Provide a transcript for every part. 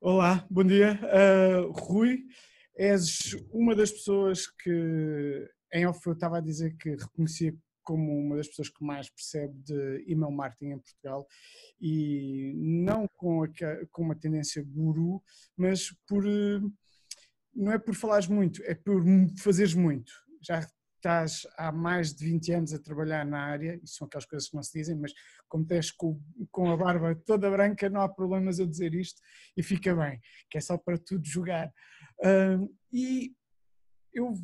Olá, bom dia. Uh, Rui, és uma das pessoas que, em off, eu estava a dizer que reconhecia como uma das pessoas que mais percebe de email marketing em Portugal e não com, a, com uma tendência guru, mas por não é por falares muito, é por fazeres muito. Já estás há mais de 20 anos a trabalhar na área, isso são aquelas coisas que não se dizem, mas como tens com, com a barba toda branca, não há problemas eu dizer isto e fica bem, que é só para tudo jogar. E eu,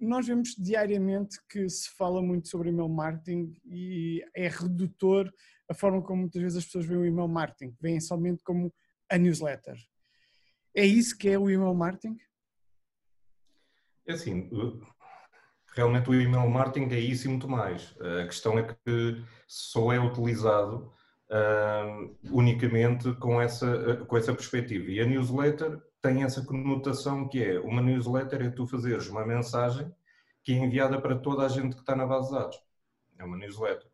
nós vemos diariamente que se fala muito sobre email marketing e é redutor a forma como muitas vezes as pessoas veem o email marketing, veem somente como a newsletter. É isso que é o email marketing? É assim, realmente o email marketing é isso e muito mais. A questão é que só é utilizado uh, unicamente com essa, com essa perspectiva. E a newsletter tem essa conotação que é, uma newsletter é tu fazeres uma mensagem que é enviada para toda a gente que está na base de dados. É uma newsletter.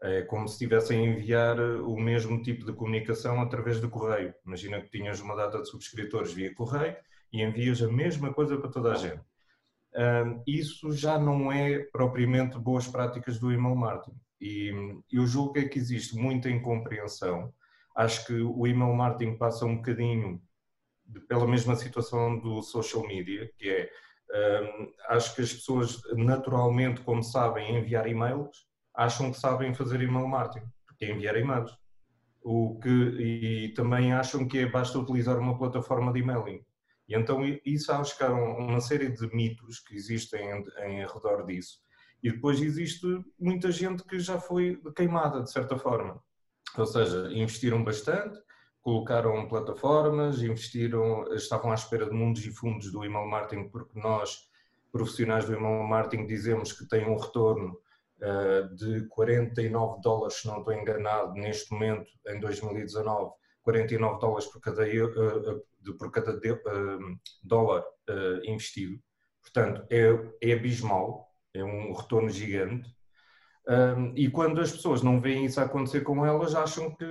É como se estivessem a enviar o mesmo tipo de comunicação através do correio. Imagina que tinhas uma data de subscritores via correio e envias a mesma coisa para toda a gente isso já não é propriamente boas práticas do email marketing. E eu julgo é que existe muita incompreensão. Acho que o email marketing passa um bocadinho pela mesma situação do social media, que é, um, acho que as pessoas naturalmente, como sabem enviar e-mails, acham que sabem fazer email marketing, porque é enviar e-mails. O que, e também acham que é, basta utilizar uma plataforma de emailing. E então isso acho que há uma série de mitos que existem em, em redor disso. E depois existe muita gente que já foi queimada, de certa forma. Ou seja, investiram bastante, colocaram plataformas, investiram, estavam à espera de mundos e fundos do email marketing, porque nós, profissionais do email marketing, dizemos que tem um retorno uh, de 49 dólares, se não estou enganado, neste momento, em 2019, 49 dólares por cada, uh, de, por cada de, uh, dólar investido. Portanto, é, é abismal, é um retorno gigante. E quando as pessoas não veem isso acontecer com elas, acham que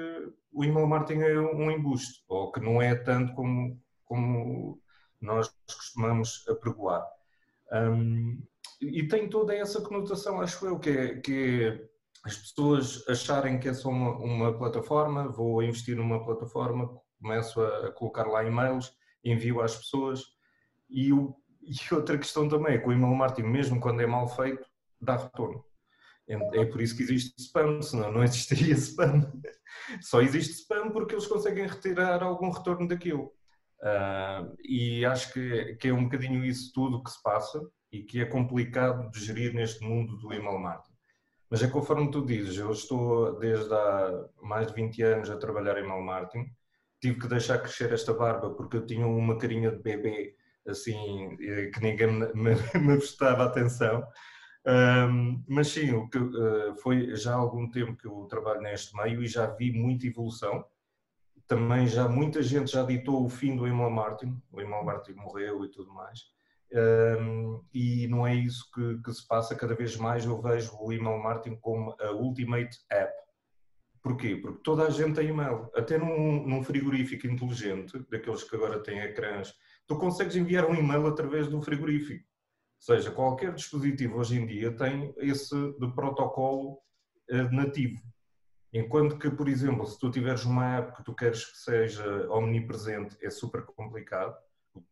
o email marketing é um embuste, ou que não é tanto como, como nós costumamos apregoar. E tem toda essa conotação, acho eu, que é, que é as pessoas acharem que é só uma, uma, plataforma, vou investir numa plataforma, começo a, colocar lá e-mails, envio às pessoas. E, o, e outra questão também é que o email marketing, mesmo quando é mal feito, dá retorno. É, é por isso que existe spam, senão não existiria spam. Só existe spam porque eles conseguem retirar algum retorno daquilo. Uh, e acho que, que é um bocadinho isso tudo que se passa e que é complicado de gerir neste mundo do email marketing. Mas é conforme tu dizes, eu estou desde há mais de 20 anos a trabalhar em mal marketing, tive que deixar crescer esta barba porque eu tinha uma carinha de bebê assim que ninguém me, me, prestava atenção. Um, mas sim, o que, uh, foi já há algum tempo que eu trabalho neste meio e já vi muita evolução. Também já muita gente já ditou o fim do email marketing, o email marketing morreu e tudo mais. Um, e não é isso que, que, se passa. Cada vez mais eu vejo o email marketing como a ultimate app. Porquê? Porque toda a gente tem e-mail. Até num, num frigorífico inteligente, daqueles que agora têm ecrãs, tu consegues enviar um e-mail através do frigorífico. Ou seja, qualquer dispositivo hoje em dia tem esse de protocolo uh, nativo. Enquanto que, por exemplo, se tu tiveres uma app que tu queres que seja omnipresente, é super complicado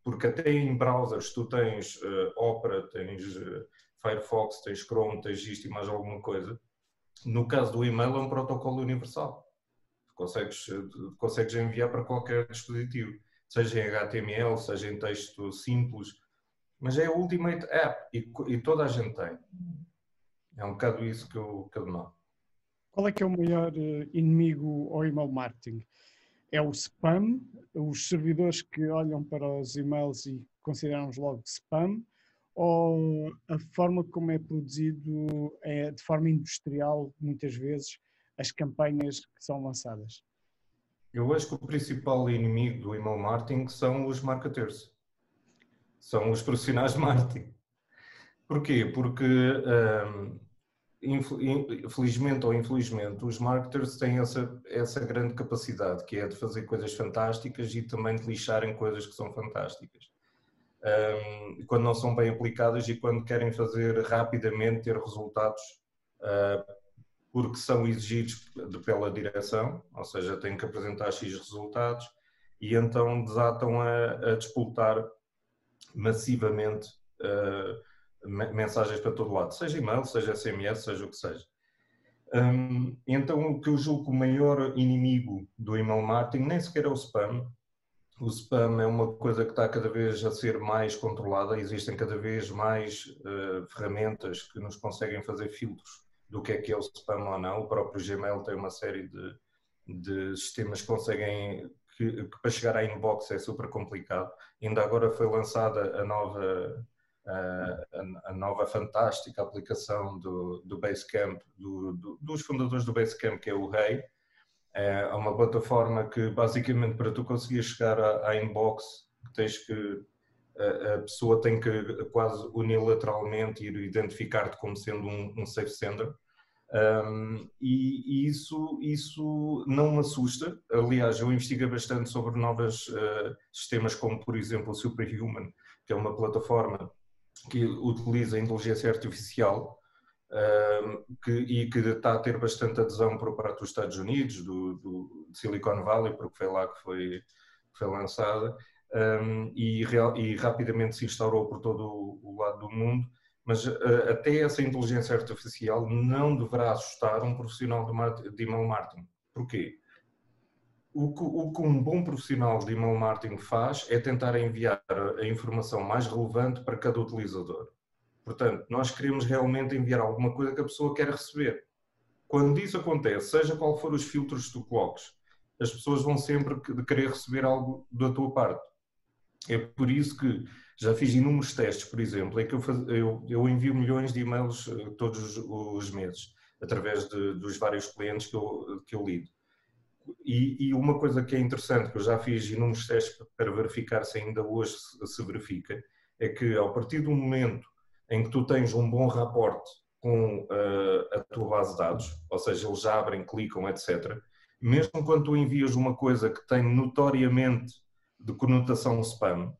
porque até em browsers tu tens uh, Opera, tens uh, Firefox, tens Chrome, tens isto e mais alguma coisa. No caso do e-mail é um protocolo universal. consegues, eh, consegues enviar para qualquer dispositivo, seja em HTML, seja em texto simples, mas é a Ultimate App e, e toda a gente tem. É um bocado isso que eu, que eu denoto. Qual é que é o maior inimigo ao email marketing? É o spam, os servidores que olham para os e-mails e consideram-os logo spam, ou a forma como é produzido é de forma industrial, muitas vezes, as campanhas que são lançadas? Eu acho que o principal inimigo do email marketing são os marketers, são os profissionais de marketing. Porquê? Porque um, felizmente ou infelizmente, os marketers têm essa, essa grande capacidade, que é de fazer coisas fantásticas e também de lixarem coisas que são fantásticas. Um, quando não são bem aplicadas e quando querem fazer rapidamente ter resultados uh, porque são exigidos pela direção, ou seja, têm que apresentar X resultados e então desatam a, a disputar massivamente uh, mensagens para todo lado, seja e-mail, seja SMS, seja o que seja. Um, então, o que eu julgo o maior inimigo do email marketing nem sequer é o spam. O spam é uma coisa que está cada vez a ser mais controlada, existem cada vez mais uh, ferramentas que nos conseguem fazer filtros do que é que é o spam ou não. O próprio Gmail tem uma série de, de sistemas que conseguem que, que, para chegar à inbox é super complicado. Ainda agora foi lançada a nova a, nova fantástica aplicação do, do Basecamp, do, do, dos fundadores do Basecamp, que é o Rei. É uma plataforma que basicamente para tu conseguir chegar à, à inbox tens que a, a, pessoa tem que quase unilateralmente ir identificar-te como sendo um, um safe sender um, e, e isso, isso não me assusta. Aliás, eu investiguei bastante sobre novos uh, sistemas, como por exemplo o Superhuman, que é uma plataforma que utiliza inteligência artificial uh, que, e que está a ter bastante adesão por parte dos Estados Unidos, do, do Silicon Valley, porque foi lá que foi, foi lançada, um, e, real, e rapidamente se instaurou por todo o, o lado do mundo mas uh, até essa inteligência artificial não deverá assustar um profissional de, de email marketing. Porquê? O que, o que, um bom profissional de email marketing faz é tentar enviar a informação mais relevante para cada utilizador. Portanto, nós queremos realmente enviar alguma coisa que a pessoa quer receber. Quando isso acontece, seja qual for os filtros que tu coloques, as pessoas vão sempre querer receber algo da tua parte. É por isso que já fiz inúmeros testes, por exemplo, em que eu, faz, eu, eu envio milhões de e-mails eh, todos os meses, através de, dos vários clientes que eu, que eu lido. E, e, uma coisa que é interessante, que eu já fiz inúmeros testes para verificar se ainda hoje se, verifica, é que ao partir do momento em que tu tens um bom raporte com uh, a tua base de dados, ou seja, eles abrem, clicam, etc., mesmo quando tu envias uma coisa que tem notoriamente de conotação spam,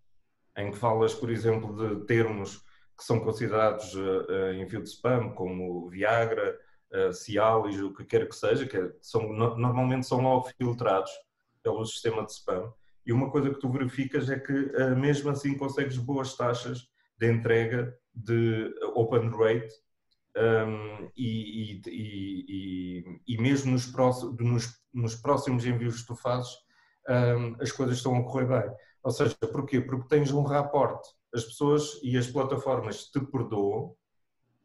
em que falas, por exemplo, de termos que são considerados uh, envio de spam, como Viagra, uh, Cialis, o que quer que seja, que é, são, no, normalmente são logo filtrados pelo sistema de spam. E uma coisa que tu verificas é que uh, mesmo assim consegues boas taxas de entrega de open rate um, e, e, e, e, mesmo nos próximos, nos, nos próximos envios que tu fazes, um, as coisas estão a correr bem. Ou seja, porquê? Porque tens um raporte. As pessoas e as plataformas te perdoam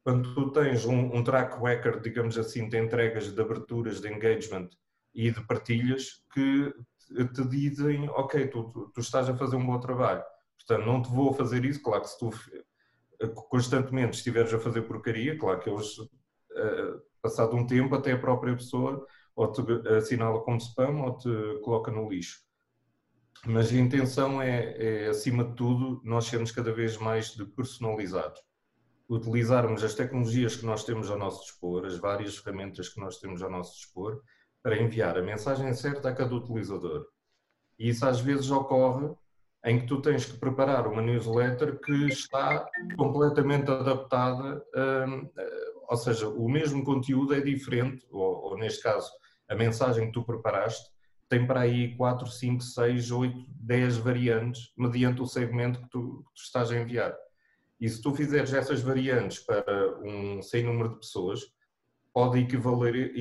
quando tu tens um, um track record, digamos assim, de entregas, de aberturas, de engagement e de partilhas que te dizem, ok, tu, tu, tu estás a fazer um bom trabalho. Portanto, não te vou fazer isso. Claro que se tu constantemente estiveres a fazer porcaria, claro que eles, uh, passado um tempo, até a própria pessoa ou te assinala como spam ou te coloca no lixo. Mas a intenção é, é, acima de tudo, nós sermos cada vez mais de personalizados. Utilizarmos as tecnologias que nós temos ao nosso dispor, as várias ferramentas que nós temos ao nosso dispor, para enviar a mensagem certa a cada utilizador. E isso às vezes ocorre em que tu tens que preparar uma newsletter que está completamente adaptada, hum, ou seja, o mesmo conteúdo é diferente, ou, ou neste caso, a mensagem que tu preparaste tem para aí 4, 5, 6, 8, 10 variantes mediante o segmento que tu, que tu estás a enviar. E se tu fizeres essas variantes para um sem número de pessoas, pode equivaler,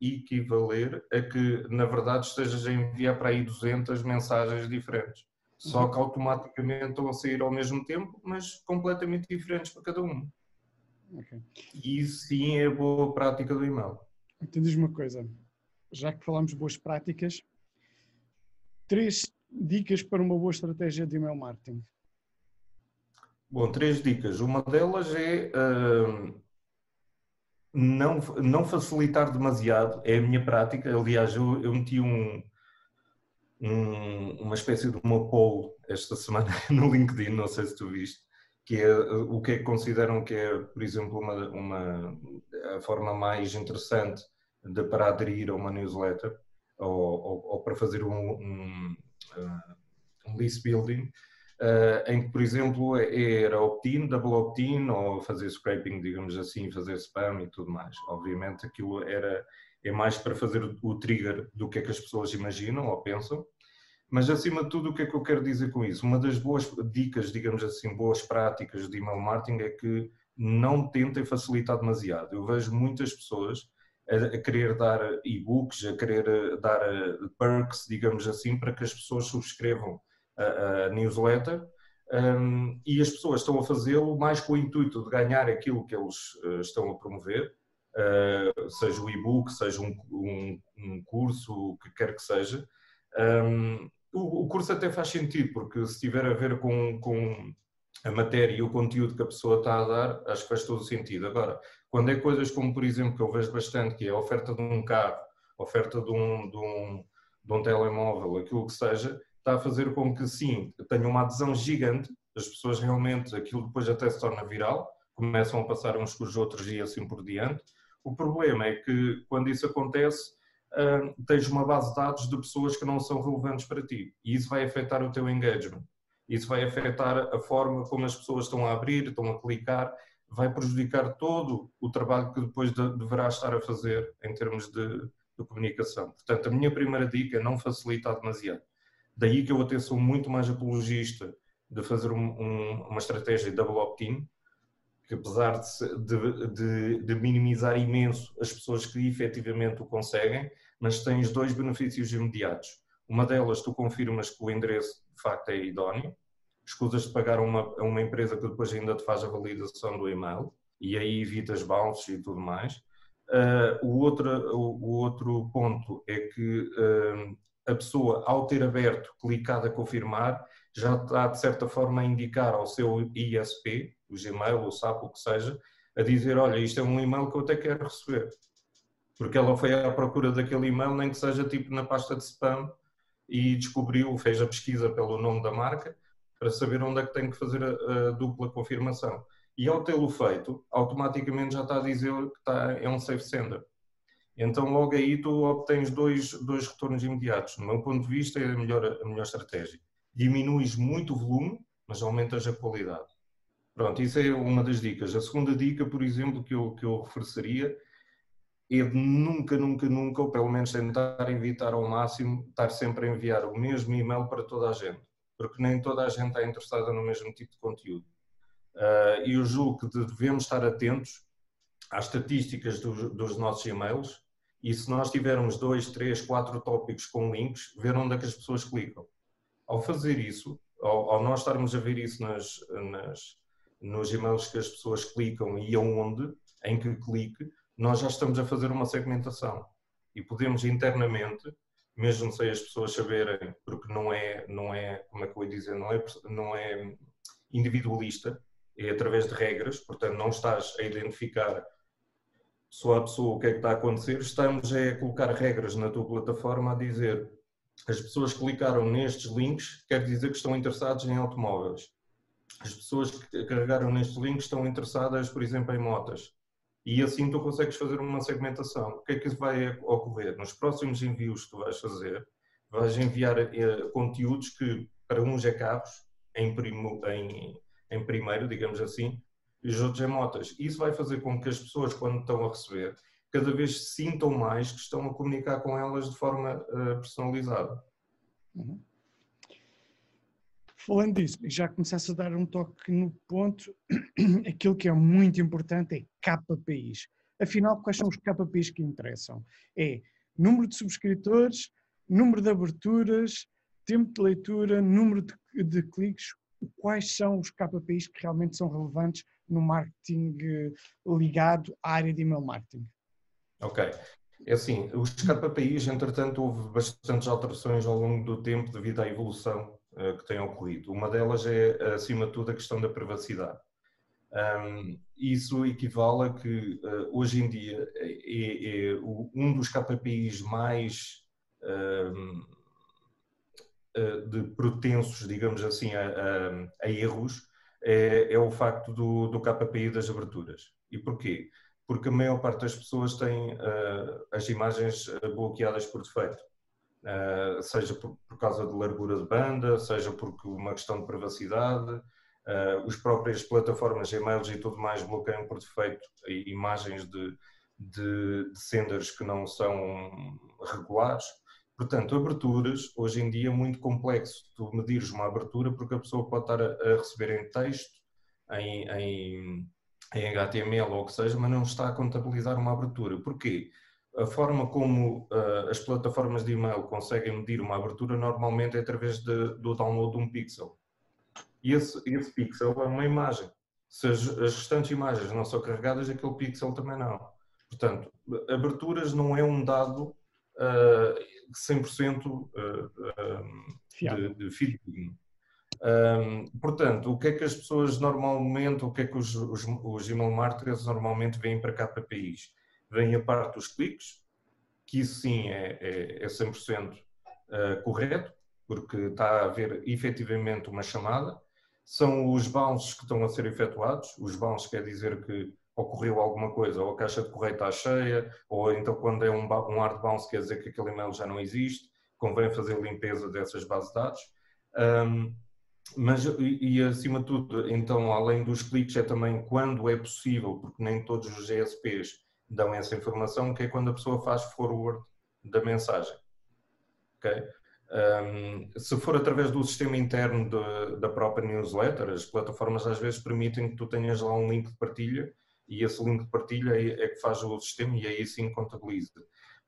equivaler a que, na verdade, estejas a enviar para aí 200 mensagens diferentes. Só que automaticamente estão a sair ao mesmo tempo, mas completamente diferentes para cada um. Okay. E isso sim é a boa prática do e-mail. Então diz uma coisa, já que falamos de boas práticas, três dicas para uma boa estratégia de email marketing. Bom, três dicas. Uma delas é uh, não, não facilitar demasiado, é a minha prática. Aliás, eu, eu meti um, um, uma espécie de uma poll esta semana no LinkedIn, não sei se tu viste, que é o que é que consideram que é, por exemplo, uma, uma a forma mais interessante de, para aderir a uma newsletter ou, ou, ou para fazer um, um, um list building, Uh, em que, por exemplo, era opt-in, double opt-in, ou fazer scraping, digamos assim, fazer spam e tudo mais. Obviamente aquilo era, é mais para fazer o trigger do que é que as pessoas imaginam ou pensam. Mas, acima de tudo, o que é que eu quero dizer com isso? Uma das boas dicas, digamos assim, boas práticas de email marketing é que não tentem facilitar demasiado. Eu vejo muitas pessoas a, querer dar e-books, a querer dar eh, perks, digamos assim, para que as pessoas subscrevam a, a newsletter um, e as pessoas estão a fazê-lo mais com o intuito de ganhar aquilo que eles uh, estão a promover, uh, seja o e-book, seja um, um, um, curso, o que quer que seja. O, o, curso até faz sentido, porque se tiver a ver com, com a matéria e o conteúdo que a pessoa está a dar, acho que faz todo o sentido. Agora, quando é coisas como, por exemplo, que eu vejo bastante, que é a oferta de um carro, oferta de um, de um, de um telemóvel, aquilo que seja, está a fazer com que sim, tenha uma adesão gigante, as pessoas realmente, aquilo depois até se torna viral, começam a passar uns com os outros e assim por diante. O problema é que quando isso acontece, uh, tens uma base de dados de pessoas que não são relevantes para ti e isso vai afetar o teu engagement. Isso vai afetar a forma como as pessoas estão a abrir, estão a clicar, vai prejudicar todo o trabalho que depois de, deverá estar a fazer em termos de, de comunicação. Portanto, a minha primeira dica é não facilitar demasiado. Daí que eu até sou muito mais apologista de fazer um, um, uma estratégia double opt-in, que apesar de, de, de, minimizar imenso as pessoas que efetivamente o conseguem, mas tens dois benefícios imediatos. Uma delas, tu confirmas que o endereço de facto é idóneo, escusas de pagar a uma, uma empresa que depois ainda te faz a validação do e-mail, e aí evitas bounces e tudo mais. Uh, o, outro, o, o, outro ponto é que uh, a pessoa, ao ter aberto, clicado a confirmar, já está de certa forma a indicar ao seu ISP, o Gmail, o SAP, o que seja, a dizer: Olha, isto é um e-mail que eu até quero receber. Porque ela foi à procura daquele e-mail, nem que seja tipo na pasta de spam, e descobriu, fez a pesquisa pelo nome da marca, para saber onde é que tem que fazer a, a dupla confirmação. E ao tê-lo feito, automaticamente já está a dizer que está, é um safe sender. Então, logo aí, tu obtens dois, dois retornos imediatos. No meu ponto de vista, é a melhor, a melhor estratégia. Diminuis muito o volume, mas aumentas a qualidade. Pronto, isso é uma das dicas. A segunda dica, por exemplo, que eu, que eu ofereceria é de nunca, nunca, nunca, ou pelo menos tentar evitar ao máximo, estar sempre a enviar o mesmo e-mail para toda a gente, porque nem toda a gente está interessada no mesmo tipo de conteúdo. Uh, e eu julgo que devemos estar atentos às estatísticas dos, dos nossos e-mails e se nós tivermos dois, três, quatro tópicos com links, ver onde é que as pessoas clicam. Ao fazer isso, ao, ao nós estarmos a ver isso nas, nas, nos e-mails que as pessoas clicam e aonde, em que clique, nós já estamos a fazer uma segmentação. E podemos internamente, mesmo sem as pessoas saberem, porque não é, não é como é que eu ia dizer, não é, não é individualista, é através de regras, portanto não estás a identificar só a pessoa o que é que está a acontecer, estamos a colocar regras na tua plataforma a dizer as pessoas que clicaram nestes links quer dizer que estão interessados em automóveis. As pessoas que carregaram nestes links estão interessadas, por exemplo, em motas. E assim tu consegues fazer uma segmentação. O que é que vai ocorrer? Nos próximos envios que tu vais fazer, vais enviar eh, conteúdos que para uns é carros, em, primo, em, em primeiro, digamos assim, e os outros em motas. Isso vai fazer com que as pessoas, quando estão a receber, cada vez sintam mais que estão a comunicar com elas de forma uh, personalizada. Uhum. Falando disso, já começaste a dar um toque no ponto, aquilo que é muito importante é KPIs. Afinal, quais são os KPIs que interessam? É número de subscritores, número de aberturas, tempo de leitura, número de, de cliques, quais são os KPIs que realmente são relevantes no marketing eh, ligado à área de email marketing? Ok. É assim, os KPIs, entretanto, houve bastantes alterações ao longo do tempo devido à evolução uh, que tem ocorrido. Uma delas é, acima de tudo, a questão da privacidade. Um, isso equivale a que uh, hoje em dia é, é, um dos KPIs mais um, de protensos, digamos assim, a, a, a erros é, é o facto do, do KPI das aberturas. E porquê? Porque a maior parte das pessoas tem uh, as imagens bloqueadas por defeito. Uh, seja por, por, causa de largura de banda, seja por uma questão de privacidade, uh, as próprias plataformas, e-mails e tudo mais bloqueiam por defeito imagens de, de, de senders que não são regulares. Portanto, aberturas, hoje em dia é muito complexo tu medires uma abertura porque a pessoa pode estar a, a receber em texto, em, em, em HTML ou o que seja, mas não está a contabilizar uma abertura. Porquê? a forma como uh, as plataformas de e-mail conseguem medir uma abertura normalmente é através de, do download de um pixel. E esse, esse pixel é uma imagem. Se as, as, restantes imagens não são carregadas, aquele pixel também não. Portanto, aberturas não é um dado uh, 100% uh, de, de fidedigno. Um, portanto, o que é que as pessoas normalmente, o que é que os, os, os email marketers normalmente vêm para KPIs? vem a parte dos cliques, que isso sim é, é, é 100% uh, correto, porque está a haver efetivamente uma chamada. São os bounces que estão a ser efetuados. Os bounces quer dizer que ocorreu alguma coisa, ou a caixa de correio está cheia, ou então quando é um, um hard bounce quer dizer que aquele e-mail já não existe, convém fazer limpeza dessas bases de dados. Um, mas, e, e, acima de tudo, então, além dos cliques, é também quando é possível, porque nem todos os GSPs dão essa informação, que é quando a pessoa faz forward da mensagem. Okay? Um, se for através do sistema interno de, da própria newsletter, as plataformas às vezes permitem que tu tenhas lá um link de partilha e esse link de partilha é, é que faz o sistema e aí sim contabiliza.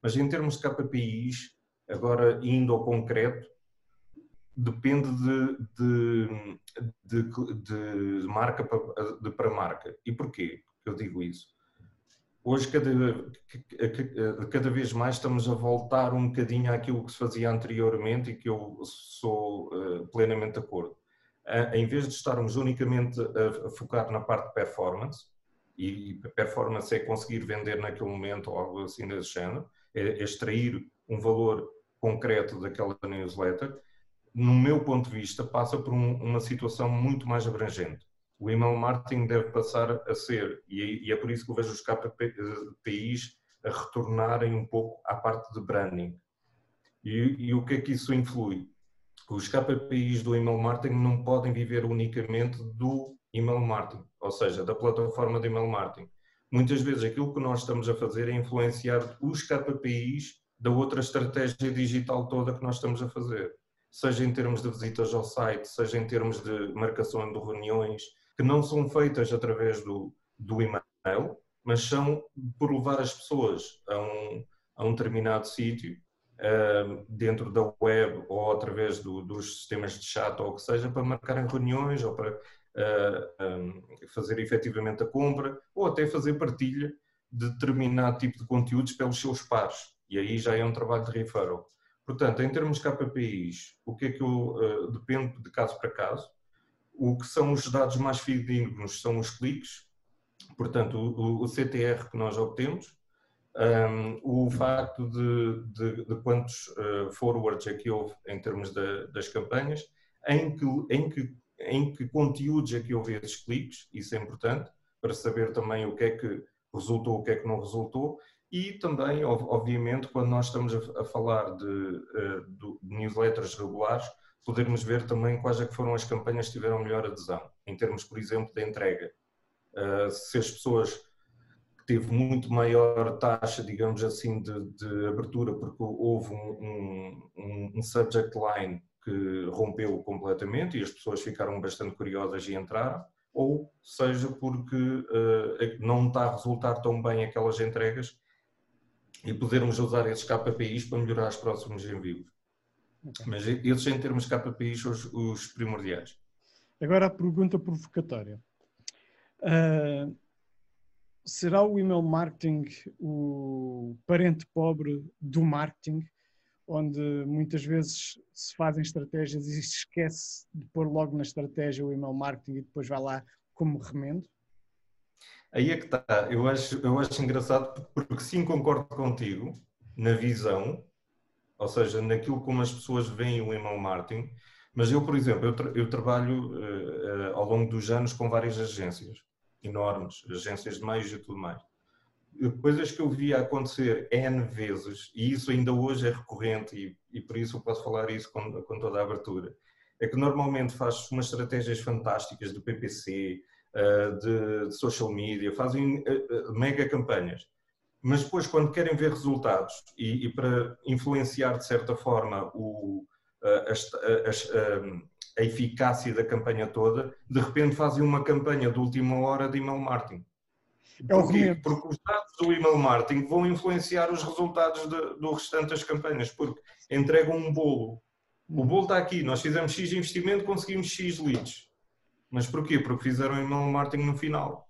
Mas em termos de KPIs, agora indo ao concreto, depende de, de, de, de marca para, para marca. E porquê eu digo isso? hoje cada, cada vez mais estamos a voltar um bocadinho àquilo que se fazia anteriormente e que eu sou uh, plenamente de acordo. Em vez de estarmos unicamente a, focar na parte de performance, e performance é conseguir vender naquele momento ou algo assim desse género, é, é extrair um valor concreto daquela newsletter, no meu ponto de vista, passa por um, uma situação muito mais abrangente o email marketing deve passar a ser, e é por isso que eu vejo os KPIs a retornarem um pouco à parte de branding. E, e, o que é que isso influi? Os KPIs do email marketing não podem viver unicamente do email marketing, ou seja, da plataforma de email marketing. Muitas vezes aquilo que nós estamos a fazer é influenciar os KPIs da outra estratégia digital toda que nós estamos a fazer. Seja em termos de visitas ao site, seja em termos de marcação de reuniões, que não são feitas através do, do e-mail, mas são por levar as pessoas a um, a um determinado sítio, uh, dentro da web ou através do, dos sistemas de chat ou o que seja, para marcarem reuniões ou para fazer efetivamente a compra ou até fazer partilha de determinado tipo de conteúdos pelos seus pares. E aí já é um trabalho de referral. Portanto, em termos de KPIs, o que é que eu, uh, depende de caso para caso, o que são os dados mais fidedignos são os cliques, portanto, o, CTR que nós obtemos, um, o facto de, de, de quantos uh, forwards é que houve em termos das campanhas, em que, em, que, em que conteúdos é que houve esses cliques, isso é importante, para saber também o que é que resultou, o que é que não resultou, e também, obviamente, quando nós estamos a, falar de, uh, de newsletters regulares, podermos ver também quais é que foram as campanhas que tiveram melhor adesão, em termos, por exemplo, de entrega. Uh, se as pessoas teve muito maior taxa, digamos assim, de, de abertura, porque houve um, um, um, subject line que rompeu completamente e as pessoas ficaram bastante curiosas e entraram, ou seja porque uh, não está a resultar tão bem aquelas entregas e podermos usar esses KPIs para melhorar os próximos envios. Okay. Mas esses em termos de KPIs são os, os primordiais. Agora a pergunta provocatória. Uh, será o email marketing o parente pobre do marketing, onde muitas vezes se fazem estratégias e se esquece de pôr logo na estratégia o email marketing e depois vai lá como remendo? Aí é que está. Eu acho, eu acho engraçado porque sim concordo contigo na visão, ou seja, naquilo como as pessoas veem o email marketing, Mas eu, por exemplo, eu, tra eu trabalho uh, uh, ao longo dos anos com várias agências enormes, agências de meios e tudo mais. Coisas que eu via acontecer N vezes, e isso ainda hoje é recorrente, e, e por isso eu posso falar isso com, com toda a abertura, é que normalmente faz umas estratégias fantásticas de PPC, uh, de, de, social media, fazem mega campanhas mas depois quando querem ver resultados e, e para influenciar de certa forma o, a, a, a, eficácia da campanha toda, de repente fazem uma campanha de última hora de email marketing. É Porquê? Porque os dados do email marketing vão influenciar os resultados de, do restante das campanhas, porque entregam um bolo. O bolo está aqui, nós fizemos X investimento, conseguimos X leads. Mas porquê? Porque fizeram email marketing no final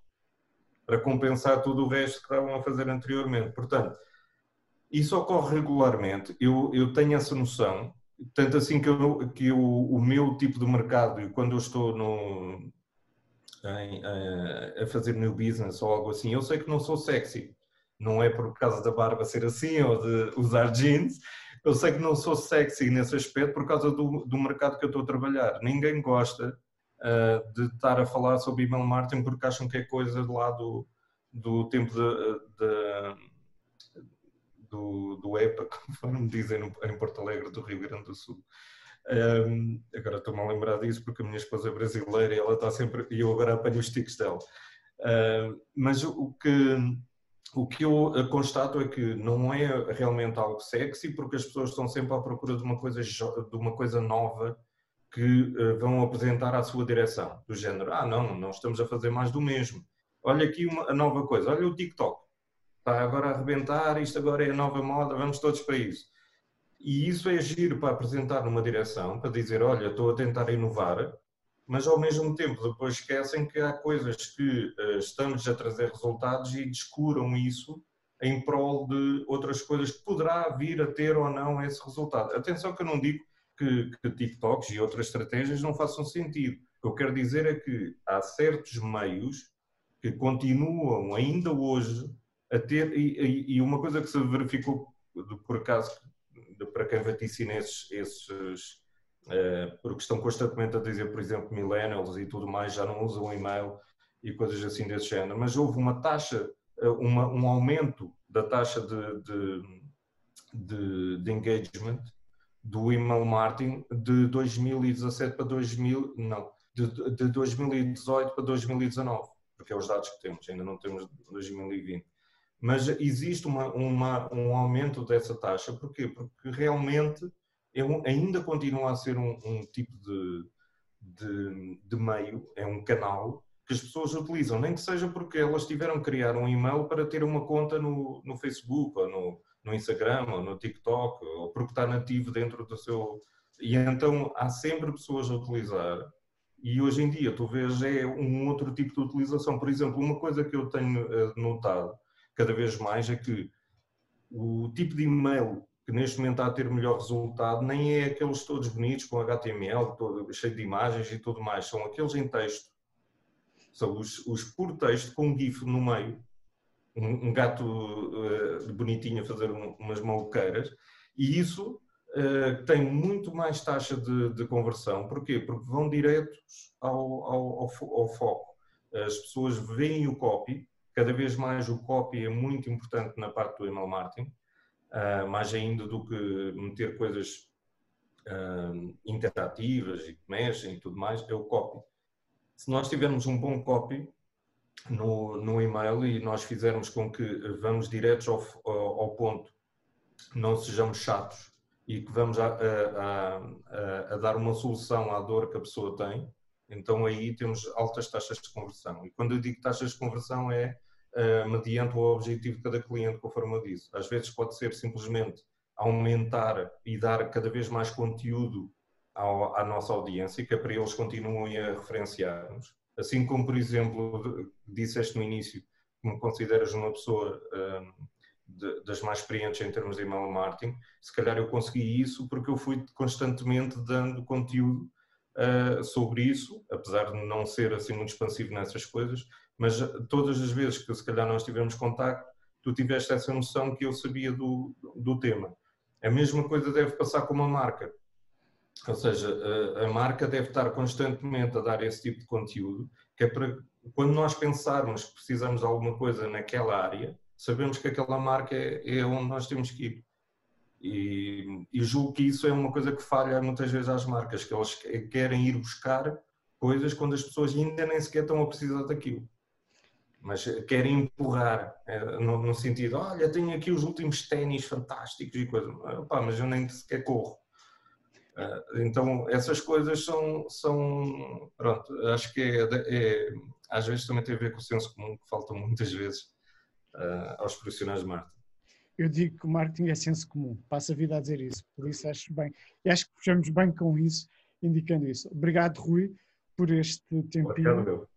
para compensar tudo o resto que estavam a fazer anteriormente. Portanto, isso ocorre regularmente, eu, eu tenho essa noção, tanto assim que, eu, que eu, o meu tipo de mercado, e quando eu estou no, em, a fazer new business ou algo assim, eu sei que não sou sexy. Não é por causa da barba ser assim ou de usar jeans. Eu sei que não sou sexy nesse aspecto por causa do, do mercado que eu estou a trabalhar. Ninguém gosta uh, de estar a falar sobre email marketing porque acham que é coisa lá do, do tempo de, de, do, do EPA, como dizem em Porto Alegre, do Rio Grande do Sul. Um, agora estou-me a lembrar disso porque a minha esposa é brasileira e ela está sempre. e eu agora apanho os tiques dela. Mas o que, o que eu constato é que não é realmente algo sexy porque as pessoas estão sempre à procura de uma coisa, de uma coisa nova que uh, vão apresentar à sua direção, do género, ah não, não estamos a fazer mais do mesmo. Olha aqui uma, a nova coisa, olha o TikTok, está agora a arrebentar, isto agora é a nova moda, vamos todos para isso. E isso é giro para apresentar numa direção, para dizer, olha, estou a tentar inovar, mas ao mesmo tempo depois esquecem que há coisas que uh, estamos a trazer resultados e descuram isso em prol de outras coisas que poderá vir a ter ou não esse resultado. Atenção que eu não digo que, que TikToks e outras estratégias não façam sentido. O que eu quero dizer é que há certos meios que continuam ainda hoje a ter, e, e uma coisa que se verificou por acaso para quem vaticina esses, esses uh, porque estão constantemente a dizer, por exemplo, millennials e tudo mais já não usam e-mail e coisas assim desse género, mas houve uma taxa, eh, uma, um aumento da taxa de, de, de, de engagement do email marketing de 2017 para 2000, não, de, de 2018 para 2019, porque é os dados que temos, ainda não temos 2020. Mas existe uma, uma, um aumento dessa taxa, porquê? Porque realmente é um, ainda continua a ser um, um tipo de, de, de, meio, é um canal que as pessoas utilizam, nem que seja porque elas tiveram que criar um e-mail para ter uma conta no, no Facebook ou no, no Instagram ou no TikTok, ou porque está nativo dentro do seu. E então há sempre pessoas a utilizar. E hoje em dia tu vês é um outro tipo de utilização. Por exemplo, uma coisa que eu tenho eh, notado cada vez mais é que o tipo de e-mail que neste momento está a ter melhor resultado nem é aqueles todos bonitos com HTML, todo, cheio de imagens e tudo mais, são aqueles em texto. São os, os por texto com GIF no meio um, um gato uh, bonitinho a fazer um, umas maluqueiras, e isso uh, tem muito mais taxa de, de, conversão. Porquê? Porque vão diretos ao, ao, ao, ao, foco. As pessoas veem o copy, cada vez mais o copy é muito importante na parte do email marketing, uh, mais ainda do que meter coisas interativas e que mexem e tudo mais, é o copy. Se nós tivermos um bom copy, no, no e-mail e nós fizermos com que vamos diretos ao, ao ponto, não sejamos chatos e que vamos a, a, a, a, dar uma solução à dor que a pessoa tem, então aí temos altas taxas de conversão. E quando eu digo taxas de conversão é uh, mediante o objetivo de cada cliente, conforme eu disse. Às vezes pode ser simplesmente aumentar e dar cada vez mais conteúdo ao, à nossa audiência, que é para eles continuem a referenciar-nos. Assim como, por exemplo, disseste no início que me consideras uma pessoa um, de, das mais experientes em termos de email marketing, se calhar eu consegui isso porque eu fui constantemente dando conteúdo uh, sobre isso, apesar de não ser assim muito expansivo nessas coisas, mas todas as vezes que se calhar nós tivemos contacto, tu tiveste essa noção que eu sabia do, do tema. A mesma coisa deve passar com uma marca. Ou seja, a, a marca deve estar constantemente a dar esse tipo de conteúdo, que é para quando nós pensarmos que precisamos de alguma coisa naquela área, sabemos que aquela marca é, é onde nós temos que ir. E, e, julgo que isso é uma coisa que falha muitas vezes às marcas, que elas querem ir buscar coisas quando as pessoas ainda nem sequer estão a precisar daquilo. Mas querem empurrar, é, no, no, sentido, olha, tenho aqui os últimos ténis fantásticos e coisas, mas eu nem sequer corro. Ah, então, essas coisas são, são pronto, acho que é, é, às vezes também tem a ver com o senso comum que falta muitas vezes aos profissionais de marketing. Eu digo que o marketing é senso comum, passo a vida a dizer isso, por isso acho bem, e acho que puxamos bem com isso, indicando isso. Obrigado, Rui, por este tempinho. Obrigado,